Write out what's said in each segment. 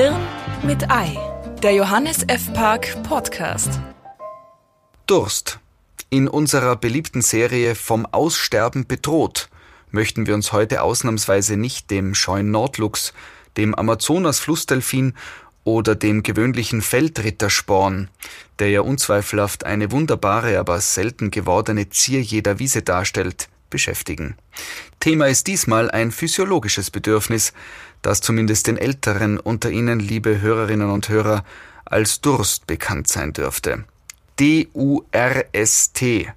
Hirn mit Ei, der Johannes F. Park Podcast. Durst. In unserer beliebten Serie Vom Aussterben bedroht möchten wir uns heute ausnahmsweise nicht dem scheuen Nordluchs, dem Amazonas-Flussdelfin oder dem gewöhnlichen Feldrittersporn, der ja unzweifelhaft eine wunderbare, aber selten gewordene Zier jeder Wiese darstellt, beschäftigen. Thema ist diesmal ein physiologisches Bedürfnis, das zumindest den Älteren unter Ihnen, liebe Hörerinnen und Hörer, als Durst bekannt sein dürfte. D-U-R-S-T.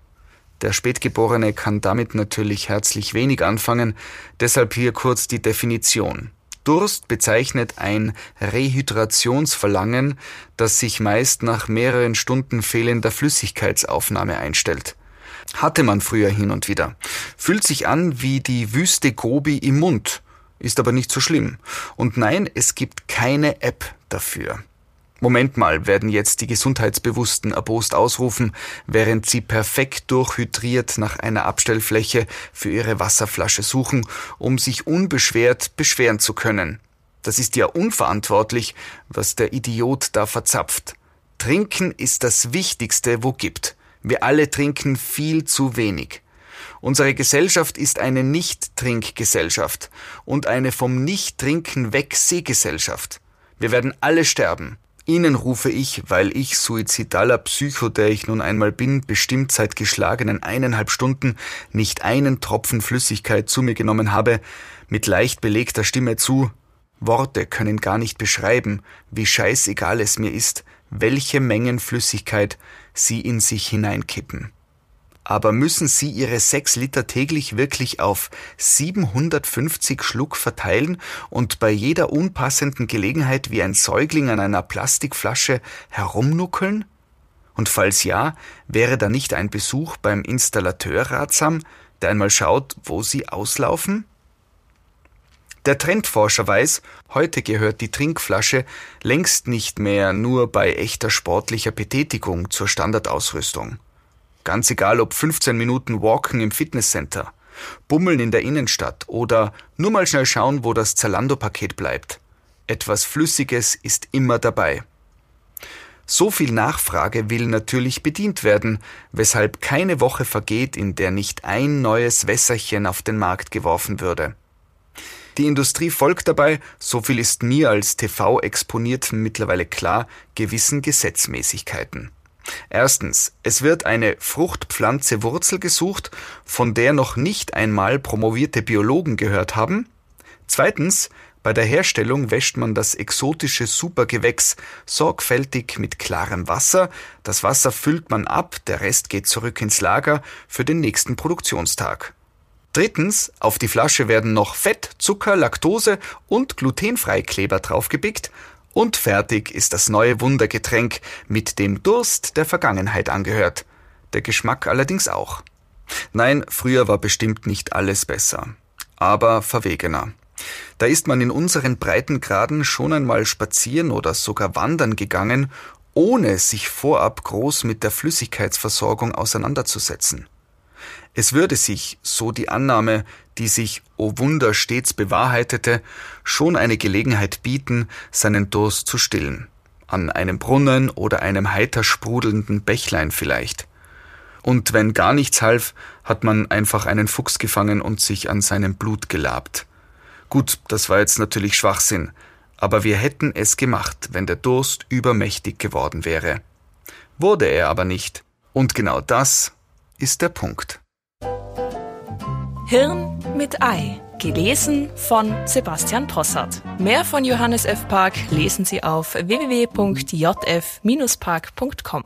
Der Spätgeborene kann damit natürlich herzlich wenig anfangen, deshalb hier kurz die Definition. Durst bezeichnet ein Rehydrationsverlangen, das sich meist nach mehreren Stunden fehlender Flüssigkeitsaufnahme einstellt. Hatte man früher hin und wieder. Fühlt sich an wie die Wüste Gobi im Mund, ist aber nicht so schlimm. Und nein, es gibt keine App dafür. Moment mal, werden jetzt die Gesundheitsbewussten erbost ausrufen, während sie perfekt durchhydriert nach einer Abstellfläche für ihre Wasserflasche suchen, um sich unbeschwert beschweren zu können. Das ist ja unverantwortlich, was der Idiot da verzapft. Trinken ist das Wichtigste, wo gibt. Wir alle trinken viel zu wenig. Unsere Gesellschaft ist eine Nicht-Trinkgesellschaft und eine vom Nicht-Trinken weg Sehgesellschaft. Wir werden alle sterben. Ihnen rufe ich, weil ich suizidaler Psycho, der ich nun einmal bin, bestimmt seit geschlagenen eineinhalb Stunden nicht einen Tropfen Flüssigkeit zu mir genommen habe, mit leicht belegter Stimme zu, Worte können gar nicht beschreiben, wie scheißegal es mir ist, welche Mengen Flüssigkeit Sie in sich hineinkippen. Aber müssen Sie Ihre sechs Liter täglich wirklich auf 750 Schluck verteilen und bei jeder unpassenden Gelegenheit wie ein Säugling an einer Plastikflasche herumnuckeln? Und falls ja, wäre da nicht ein Besuch beim Installateur ratsam, der einmal schaut, wo Sie auslaufen? Der Trendforscher weiß, heute gehört die Trinkflasche längst nicht mehr nur bei echter sportlicher Betätigung zur Standardausrüstung. Ganz egal ob 15 Minuten Walken im Fitnesscenter, Bummeln in der Innenstadt oder nur mal schnell schauen, wo das Zalando-Paket bleibt. Etwas Flüssiges ist immer dabei. So viel Nachfrage will natürlich bedient werden, weshalb keine Woche vergeht, in der nicht ein neues Wässerchen auf den Markt geworfen würde. Die Industrie folgt dabei, so viel ist mir als TV-Exponierten mittlerweile klar, gewissen Gesetzmäßigkeiten. Erstens, es wird eine Fruchtpflanze Wurzel gesucht, von der noch nicht einmal promovierte Biologen gehört haben. Zweitens, bei der Herstellung wäscht man das exotische Supergewächs sorgfältig mit klarem Wasser. Das Wasser füllt man ab, der Rest geht zurück ins Lager für den nächsten Produktionstag. Drittens, auf die Flasche werden noch Fett, Zucker, Laktose und Glutenfreikleber draufgepickt und fertig ist das neue Wundergetränk, mit dem Durst der Vergangenheit angehört. Der Geschmack allerdings auch. Nein, früher war bestimmt nicht alles besser, aber verwegener. Da ist man in unseren Breitengraden schon einmal spazieren oder sogar wandern gegangen, ohne sich vorab groß mit der Flüssigkeitsversorgung auseinanderzusetzen. Es würde sich, so die Annahme, die sich, o oh Wunder, stets bewahrheitete, schon eine Gelegenheit bieten, seinen Durst zu stillen. An einem Brunnen oder einem heiter sprudelnden Bächlein vielleicht. Und wenn gar nichts half, hat man einfach einen Fuchs gefangen und sich an seinem Blut gelabt. Gut, das war jetzt natürlich Schwachsinn, aber wir hätten es gemacht, wenn der Durst übermächtig geworden wäre. Wurde er aber nicht. Und genau das ist der Punkt. Hirn mit Ei. Gelesen von Sebastian Possart. Mehr von Johannes F. Park lesen Sie auf www.jf-park.com.